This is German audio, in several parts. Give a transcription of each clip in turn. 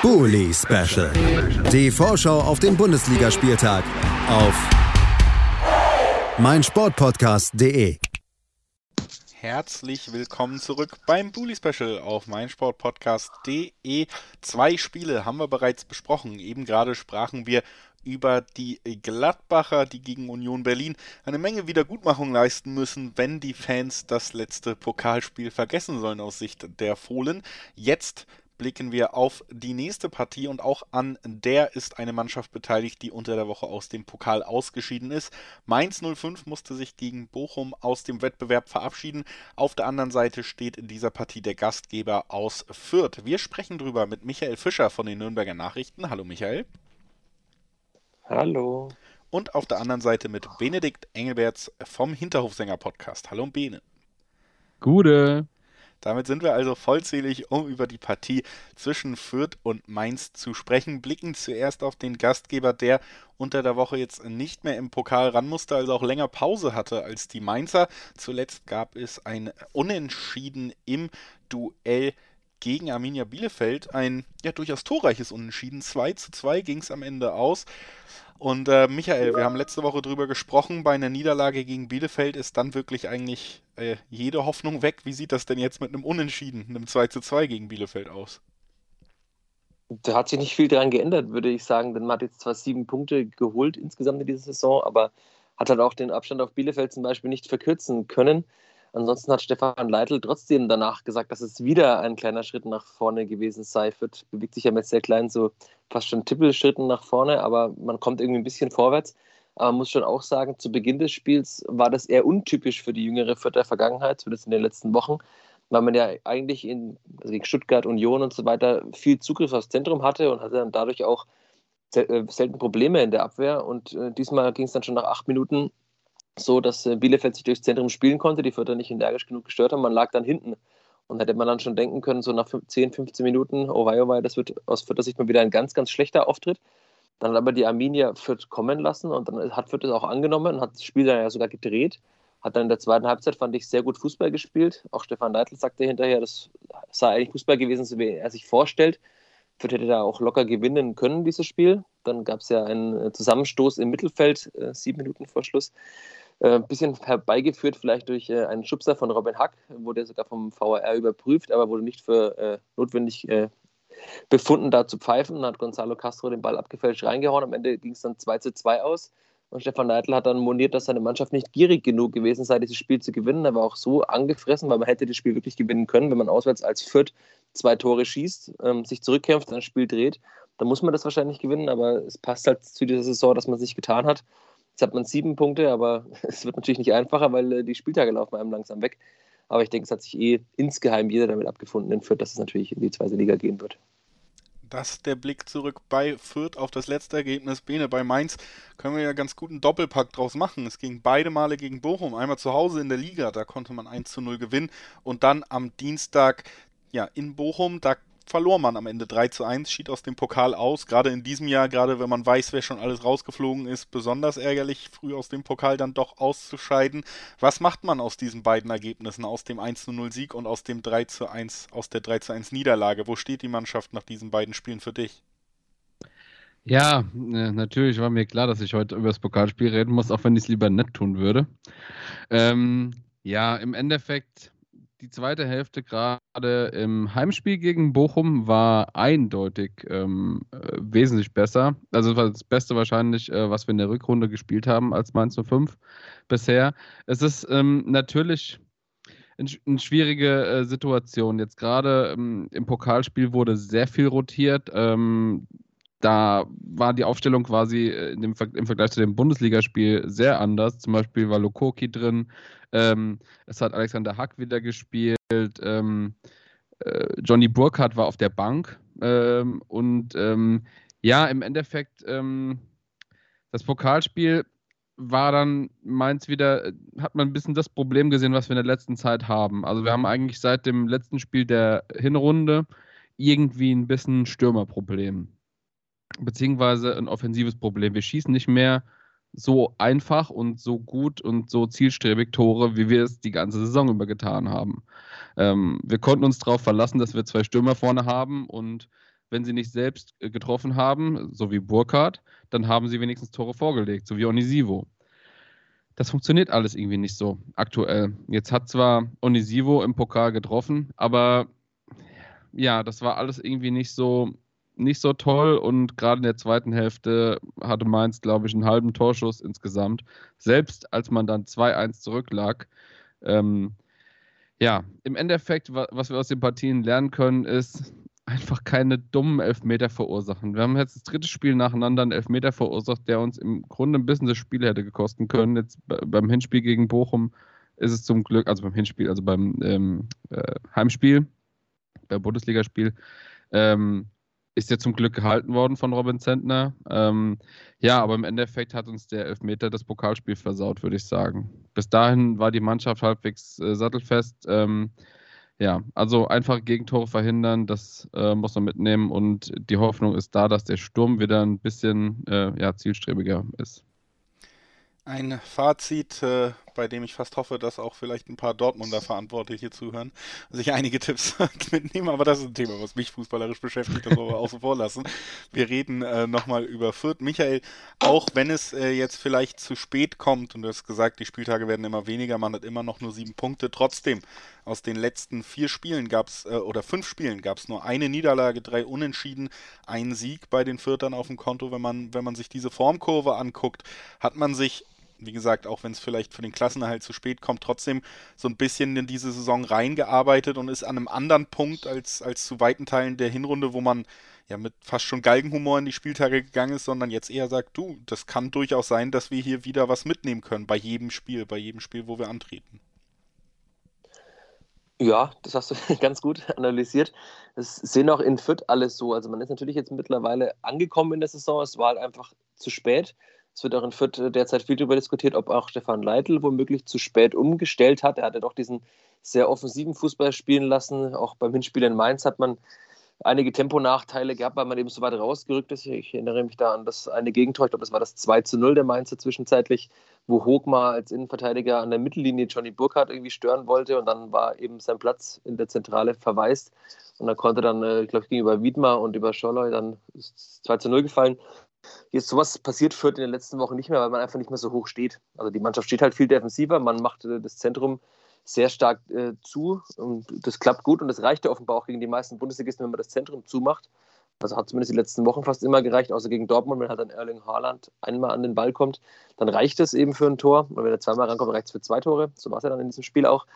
Bully Special. Die Vorschau auf den Bundesligaspieltag auf meinsportpodcast.de. Herzlich willkommen zurück beim Bully Special auf meinsportpodcast.de. Zwei Spiele haben wir bereits besprochen. Eben gerade sprachen wir über die Gladbacher, die gegen Union Berlin eine Menge Wiedergutmachung leisten müssen, wenn die Fans das letzte Pokalspiel vergessen sollen aus Sicht der Fohlen. Jetzt blicken wir auf die nächste Partie und auch an der ist eine Mannschaft beteiligt, die unter der Woche aus dem Pokal ausgeschieden ist. Mainz 05 musste sich gegen Bochum aus dem Wettbewerb verabschieden. Auf der anderen Seite steht in dieser Partie der Gastgeber aus Fürth. Wir sprechen drüber mit Michael Fischer von den Nürnberger Nachrichten. Hallo Michael. Hallo. Und auf der anderen Seite mit Benedikt Engelberts vom Hinterhofsänger Podcast. Hallo Bene. Gute. Damit sind wir also vollzählig, um über die Partie zwischen Fürth und Mainz zu sprechen. Blicken zuerst auf den Gastgeber, der unter der Woche jetzt nicht mehr im Pokal ran musste, also auch länger Pause hatte als die Mainzer. Zuletzt gab es ein Unentschieden im Duell gegen Arminia Bielefeld. Ein ja durchaus torreiches Unentschieden. 2 zu 2 ging es am Ende aus. Und äh, Michael, wir haben letzte Woche drüber gesprochen, bei einer Niederlage gegen Bielefeld ist dann wirklich eigentlich äh, jede Hoffnung weg. Wie sieht das denn jetzt mit einem Unentschieden, einem 2 zu 2 gegen Bielefeld aus? Da hat sich nicht viel daran geändert, würde ich sagen, denn man hat jetzt zwar sieben Punkte geholt insgesamt in dieser Saison, aber hat halt auch den Abstand auf Bielefeld zum Beispiel nicht verkürzen können. Ansonsten hat Stefan Leitl trotzdem danach gesagt, dass es wieder ein kleiner Schritt nach vorne gewesen sei. Fürth bewegt sich ja mit sehr kleinen, so fast schon Tippelschritten nach vorne, aber man kommt irgendwie ein bisschen vorwärts. Aber man muss schon auch sagen, zu Beginn des Spiels war das eher untypisch für die jüngere Fürther Vergangenheit, zumindest in den letzten Wochen, weil man ja eigentlich in, also gegen Stuttgart, Union und so weiter viel Zugriff aufs Zentrum hatte und hatte dann dadurch auch äh, selten Probleme in der Abwehr. Und äh, diesmal ging es dann schon nach acht Minuten so, dass äh, Bielefeld sich durchs Zentrum spielen konnte, die Fürther nicht energisch genug gestört haben. Man lag dann hinten. Und hätte man dann schon denken können, so nach 10, 15 Minuten, oh wei, oh wei, das wird aus Fürther Sicht mal wieder ein ganz, ganz schlechter Auftritt. Dann hat aber die Arminia Fürth kommen lassen und dann hat Fürth es auch angenommen und hat das Spiel dann ja sogar gedreht. Hat dann in der zweiten Halbzeit, fand ich, sehr gut Fußball gespielt. Auch Stefan Neidl sagte hinterher, das sei eigentlich Fußball gewesen, so wie er sich vorstellt. Fürth hätte da auch locker gewinnen können, dieses Spiel. Dann gab es ja einen Zusammenstoß im Mittelfeld, äh, sieben Minuten vor Schluss. Äh, ein bisschen herbeigeführt, vielleicht durch äh, einen Schubser von Robin Hack, wurde sogar vom VAR überprüft, aber wurde nicht für äh, notwendig äh, befunden, da zu pfeifen. Dann hat Gonzalo Castro den Ball abgefälscht reingehauen. Am Ende ging es dann 2 zu 2 aus. Und Stefan Neidl hat dann moniert, dass seine Mannschaft nicht gierig genug gewesen sei, dieses Spiel zu gewinnen. Er war auch so angefressen, weil man hätte das Spiel wirklich gewinnen können, wenn man auswärts als Fürth zwei Tore schießt, ähm, sich zurückkämpft, ein Spiel dreht. Dann muss man das wahrscheinlich gewinnen, aber es passt halt zu dieser Saison, dass man sich getan hat. Jetzt hat man sieben Punkte, aber es wird natürlich nicht einfacher, weil äh, die Spieltage laufen einem langsam weg. Aber ich denke, es hat sich eh insgeheim jeder damit abgefunden in Fürth, dass es natürlich in die zweite Liga gehen wird. Das der Blick zurück bei Fürth auf das letzte Ergebnis. Bene, bei Mainz können wir ja ganz guten Doppelpack draus machen. Es ging beide Male gegen Bochum. Einmal zu Hause in der Liga, da konnte man 1 zu 0 gewinnen. Und dann am Dienstag ja, in Bochum, da verlor man am Ende 3 zu 1, schied aus dem Pokal aus. Gerade in diesem Jahr, gerade wenn man weiß, wer schon alles rausgeflogen ist, besonders ärgerlich, früh aus dem Pokal dann doch auszuscheiden. Was macht man aus diesen beiden Ergebnissen, aus dem 1 zu 0 Sieg und aus dem 3 zu 1, aus der 3 zu 1 Niederlage? Wo steht die Mannschaft nach diesen beiden Spielen für dich? Ja, äh, natürlich war mir klar, dass ich heute über das Pokalspiel reden muss, auch wenn ich es lieber nett tun würde. Ähm, ja, im Endeffekt die zweite Hälfte gerade im Heimspiel gegen Bochum war eindeutig ähm, äh, wesentlich besser. Also war das Beste wahrscheinlich, äh, was wir in der Rückrunde gespielt haben als Mainz 05 bisher. Es ist ähm, natürlich eine schwierige äh, Situation. Jetzt gerade ähm, im Pokalspiel wurde sehr viel rotiert. Ähm, da war die Aufstellung quasi äh, dem, im Vergleich zu dem Bundesligaspiel sehr anders. Zum Beispiel war Lokoki drin, ähm, es hat Alexander Hack wieder gespielt, ähm, äh, Johnny Burkhardt war auf der Bank ähm, und ähm, ja, im Endeffekt ähm, das Pokalspiel war dann meins wieder, äh, hat man ein bisschen das Problem gesehen, was wir in der letzten Zeit haben. Also wir haben eigentlich seit dem letzten Spiel der Hinrunde irgendwie ein bisschen Stürmerproblem beziehungsweise ein offensives Problem. Wir schießen nicht mehr so einfach und so gut und so zielstrebig Tore, wie wir es die ganze Saison über getan haben. Ähm, wir konnten uns darauf verlassen, dass wir zwei Stürmer vorne haben und wenn sie nicht selbst äh, getroffen haben, so wie Burkhardt, dann haben sie wenigstens Tore vorgelegt, so wie Onisivo. Das funktioniert alles irgendwie nicht so aktuell. Jetzt hat zwar Onisivo im Pokal getroffen, aber ja, das war alles irgendwie nicht so, nicht so toll und gerade in der zweiten Hälfte hatte Mainz, glaube ich, einen halben Torschuss insgesamt. Selbst als man dann 2-1 zurücklag. Ähm, ja, im Endeffekt, was wir aus den Partien lernen können, ist, einfach keine dummen Elfmeter verursachen. Wir haben jetzt das dritte Spiel nacheinander einen Elfmeter verursacht, der uns im Grunde ein bisschen das Spiel hätte gekosten können. Jetzt beim Hinspiel gegen Bochum ist es zum Glück, also beim Hinspiel, also beim ähm, äh, Heimspiel, beim Bundesligaspiel, ähm, ist ja zum Glück gehalten worden von Robin Zentner. Ähm, ja, aber im Endeffekt hat uns der Elfmeter das Pokalspiel versaut, würde ich sagen. Bis dahin war die Mannschaft halbwegs äh, sattelfest. Ähm, ja, also einfach Gegentore verhindern, das äh, muss man mitnehmen und die Hoffnung ist da, dass der Sturm wieder ein bisschen äh, ja, zielstrebiger ist. Ein Fazit, äh, bei dem ich fast hoffe, dass auch vielleicht ein paar Dortmunder Verantwortliche zuhören, sich einige Tipps mitnehmen, aber das ist ein Thema, was mich fußballerisch beschäftigt, das wollen wir außen vor lassen. Wir reden äh, nochmal über Fürth. Michael, auch wenn es äh, jetzt vielleicht zu spät kommt, und du hast gesagt, die Spieltage werden immer weniger, man hat immer noch nur sieben Punkte, trotzdem, aus den letzten vier Spielen gab es, äh, oder fünf Spielen gab es nur eine Niederlage, drei Unentschieden, ein Sieg bei den Fürtern auf dem Konto. Wenn man, wenn man sich diese Formkurve anguckt, hat man sich wie gesagt, auch wenn es vielleicht für den Klassenerhalt zu spät kommt, trotzdem so ein bisschen in diese Saison reingearbeitet und ist an einem anderen Punkt als, als zu weiten Teilen der Hinrunde, wo man ja mit fast schon Galgenhumor in die Spieltage gegangen ist, sondern jetzt eher sagt, du, das kann durchaus sein, dass wir hier wieder was mitnehmen können bei jedem Spiel, bei jedem Spiel, wo wir antreten. Ja, das hast du ganz gut analysiert. Das sehen auch in Fürth alles so. Also man ist natürlich jetzt mittlerweile angekommen in der Saison. Es war halt einfach zu spät. Es wird auch in Fürth derzeit viel darüber diskutiert, ob auch Stefan Leitl womöglich zu spät umgestellt hat. Er hatte doch diesen sehr offensiven Fußball spielen lassen. Auch beim Hinspiel in Mainz hat man einige Temponachteile gehabt, weil man eben so weit rausgerückt ist. Ich erinnere mich da an das eine Gegentor, ich glaube, das war das 2 zu 0 der Mainzer zwischenzeitlich, wo Hogmar als Innenverteidiger an der Mittellinie Johnny Burkhardt irgendwie stören wollte und dann war eben sein Platz in der Zentrale verwaist. Und dann konnte dann, äh, ich glaube, gegenüber Wiedmar und über Scholloy dann 2 zu 0 gefallen. Jetzt sowas passiert Fürth in den letzten Wochen nicht mehr, weil man einfach nicht mehr so hoch steht. Also die Mannschaft steht halt viel defensiver, man macht äh, das Zentrum sehr stark äh, zu und das klappt gut und das reicht ja offenbar auch gegen die meisten Bundesligisten, wenn man das Zentrum zumacht. Also hat zumindest die letzten Wochen fast immer gereicht, außer gegen Dortmund, wenn halt dann Erling Haaland einmal an den Ball kommt, dann reicht es eben für ein Tor. Und wenn er zweimal rankommt, reicht es für zwei Tore. So war es ja dann in diesem Spiel auch.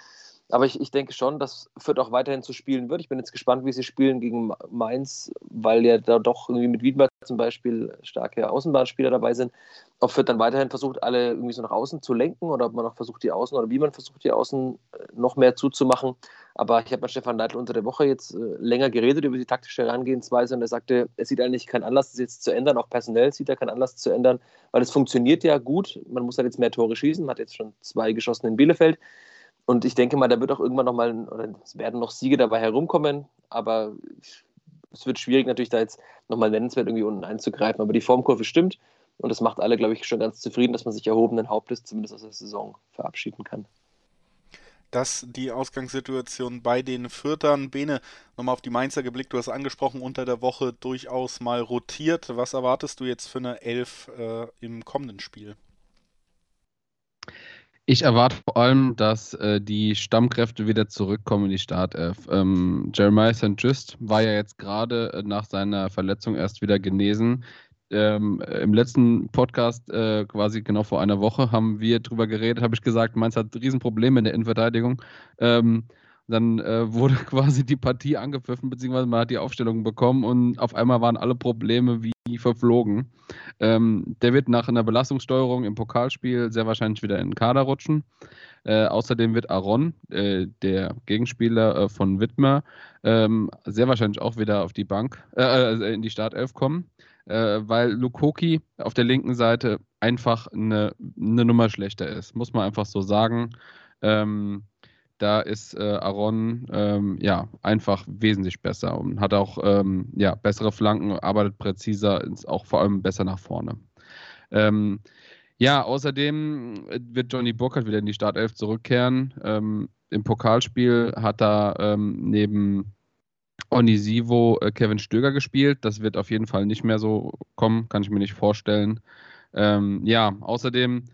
Aber ich, ich denke schon, dass Fürth auch weiterhin zu spielen wird. Ich bin jetzt gespannt, wie sie spielen gegen Mainz, weil ja da doch irgendwie mit Wiedmer zum Beispiel starke Außenbahnspieler dabei sind. Ob Fürth dann weiterhin versucht, alle irgendwie so nach außen zu lenken oder ob man noch versucht, die Außen oder wie man versucht, die Außen äh, noch mehr zuzumachen. Aber ich habe mit Stefan Neidl unter der Woche jetzt äh, länger geredet über die taktische Herangehensweise und er sagte, er sieht eigentlich keinen Anlass, das jetzt zu ändern. Auch personell sieht er keinen Anlass zu ändern, weil es funktioniert ja gut. Man muss halt jetzt mehr Tore schießen, man hat jetzt schon zwei geschossen in Bielefeld. Und ich denke mal, da wird auch irgendwann nochmal, oder es werden noch Siege dabei herumkommen, aber es wird schwierig natürlich da jetzt nochmal nennenswert irgendwie unten einzugreifen. Aber die Formkurve stimmt und das macht alle, glaube ich, schon ganz zufrieden, dass man sich erhobenen Hauptes zumindest aus der Saison verabschieden kann. Das die Ausgangssituation bei den Fürtern. Bene, nochmal auf die Mainzer geblickt. Du hast angesprochen, unter der Woche durchaus mal rotiert. Was erwartest du jetzt für eine Elf äh, im kommenden Spiel? Ich erwarte vor allem, dass äh, die Stammkräfte wieder zurückkommen in die Startelf. Ähm, Jeremiah St. Just war ja jetzt gerade äh, nach seiner Verletzung erst wieder genesen. Ähm, Im letzten Podcast, äh, quasi genau vor einer Woche, haben wir drüber geredet, habe ich gesagt, Mainz hat Riesenprobleme in der Innenverteidigung. Ähm, dann äh, wurde quasi die Partie angepfiffen, beziehungsweise man hat die Aufstellung bekommen und auf einmal waren alle Probleme wie verflogen. Ähm, der wird nach einer Belastungssteuerung im Pokalspiel sehr wahrscheinlich wieder in den Kader rutschen. Äh, außerdem wird Aaron, äh, der Gegenspieler äh, von Wittmer, ähm, sehr wahrscheinlich auch wieder auf die Bank, äh, äh, in die Startelf kommen, äh, weil Lukoki auf der linken Seite einfach eine, eine Nummer schlechter ist, muss man einfach so sagen. Ähm, da ist äh, Aaron ähm, ja einfach wesentlich besser und hat auch ähm, ja, bessere Flanken, arbeitet präziser, ist auch vor allem besser nach vorne. Ähm, ja, außerdem wird Johnny Burkhardt wieder in die Startelf zurückkehren. Ähm, Im Pokalspiel hat er ähm, neben Onisivo äh, Kevin Stöger gespielt. Das wird auf jeden Fall nicht mehr so kommen, kann ich mir nicht vorstellen. Ähm, ja, außerdem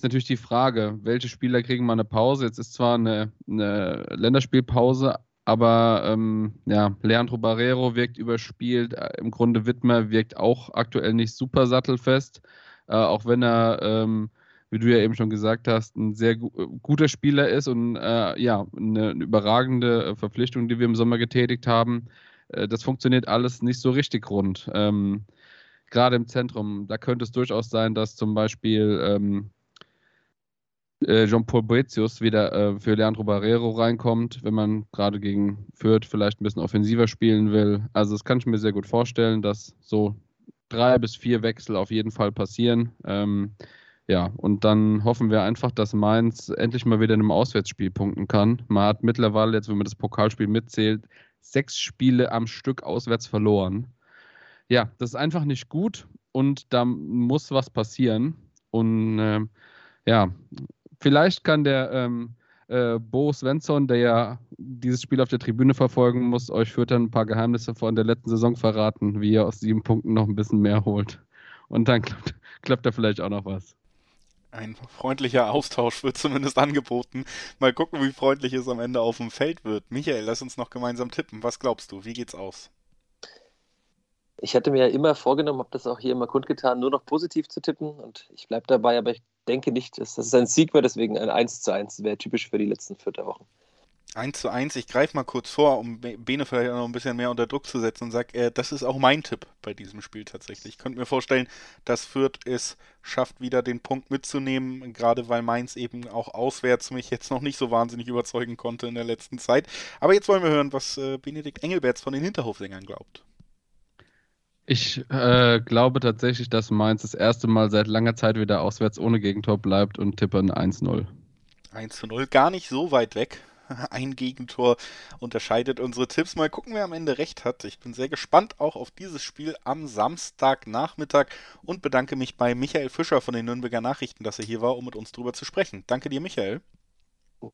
ist natürlich die Frage, welche Spieler kriegen mal eine Pause? Jetzt ist zwar eine, eine Länderspielpause, aber ähm, ja, Leandro Barrero wirkt überspielt. Äh, Im Grunde Wittmer wirkt auch aktuell nicht super sattelfest, äh, auch wenn er, ähm, wie du ja eben schon gesagt hast, ein sehr gu guter Spieler ist und äh, ja, eine, eine, überragende äh, Verpflichtung, die wir im Sommer getätigt haben. Äh, das funktioniert alles nicht so richtig rund. Ähm, Gerade im Zentrum, da könnte es durchaus sein, dass zum Beispiel ähm, äh, Jean-Paul Boetius wieder äh, für Leandro Barrero reinkommt, wenn man gerade gegen Fürth vielleicht ein bisschen offensiver spielen will. Also das kann ich mir sehr gut vorstellen, dass so drei bis vier Wechsel auf jeden Fall passieren. Ähm, ja, und dann hoffen wir einfach, dass Mainz endlich mal wieder in einem Auswärtsspiel punkten kann. Man hat mittlerweile, jetzt wenn man das Pokalspiel mitzählt, sechs Spiele am Stück auswärts verloren. Ja, das ist einfach nicht gut und da muss was passieren. Und äh, ja, vielleicht kann der ähm, äh, Bo Svensson, der ja dieses Spiel auf der Tribüne verfolgen muss, euch führt dann ein paar Geheimnisse von der letzten Saison verraten, wie ihr aus sieben Punkten noch ein bisschen mehr holt. Und dann klappt, klappt da vielleicht auch noch was. Ein freundlicher Austausch wird zumindest angeboten. Mal gucken, wie freundlich es am Ende auf dem Feld wird. Michael, lass uns noch gemeinsam tippen. Was glaubst du? Wie geht's aus? Ich hatte mir ja immer vorgenommen, habe das auch hier immer kundgetan, nur noch positiv zu tippen und ich bleibe dabei, aber ich denke nicht, dass das ein Sieg war, deswegen ein 1 zu 1 wäre typisch für die letzten vier Wochen. 1 zu 1, ich greife mal kurz vor, um Bene vielleicht noch ein bisschen mehr unter Druck zu setzen und sage, äh, das ist auch mein Tipp bei diesem Spiel tatsächlich. Ich könnte mir vorstellen, dass Fürth es schafft, wieder den Punkt mitzunehmen, gerade weil Mainz eben auch auswärts mich jetzt noch nicht so wahnsinnig überzeugen konnte in der letzten Zeit. Aber jetzt wollen wir hören, was äh, Benedikt Engelberts von den Hinterhofsängern glaubt. Ich äh, glaube tatsächlich, dass Mainz das erste Mal seit langer Zeit wieder auswärts ohne Gegentor bleibt und tippe ein 1-0. 1 0, gar nicht so weit weg. Ein Gegentor unterscheidet unsere Tipps. Mal gucken, wer am Ende recht hat. Ich bin sehr gespannt auch auf dieses Spiel am Samstagnachmittag und bedanke mich bei Michael Fischer von den Nürnberger Nachrichten, dass er hier war, um mit uns drüber zu sprechen. Danke dir, Michael.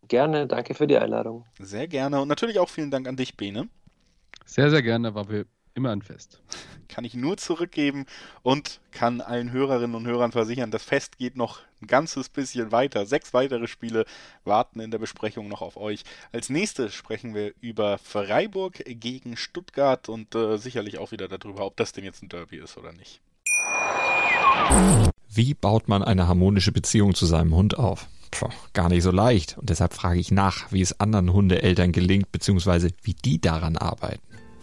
Gerne, danke für die Einladung. Sehr gerne und natürlich auch vielen Dank an dich, Bene. Sehr, sehr gerne, war Immer ein Fest. Kann ich nur zurückgeben und kann allen Hörerinnen und Hörern versichern, das Fest geht noch ein ganzes bisschen weiter. Sechs weitere Spiele warten in der Besprechung noch auf euch. Als nächstes sprechen wir über Freiburg gegen Stuttgart und äh, sicherlich auch wieder darüber, ob das denn jetzt ein Derby ist oder nicht. Wie baut man eine harmonische Beziehung zu seinem Hund auf? Puh, gar nicht so leicht. Und deshalb frage ich nach, wie es anderen Hundeeltern gelingt, beziehungsweise wie die daran arbeiten.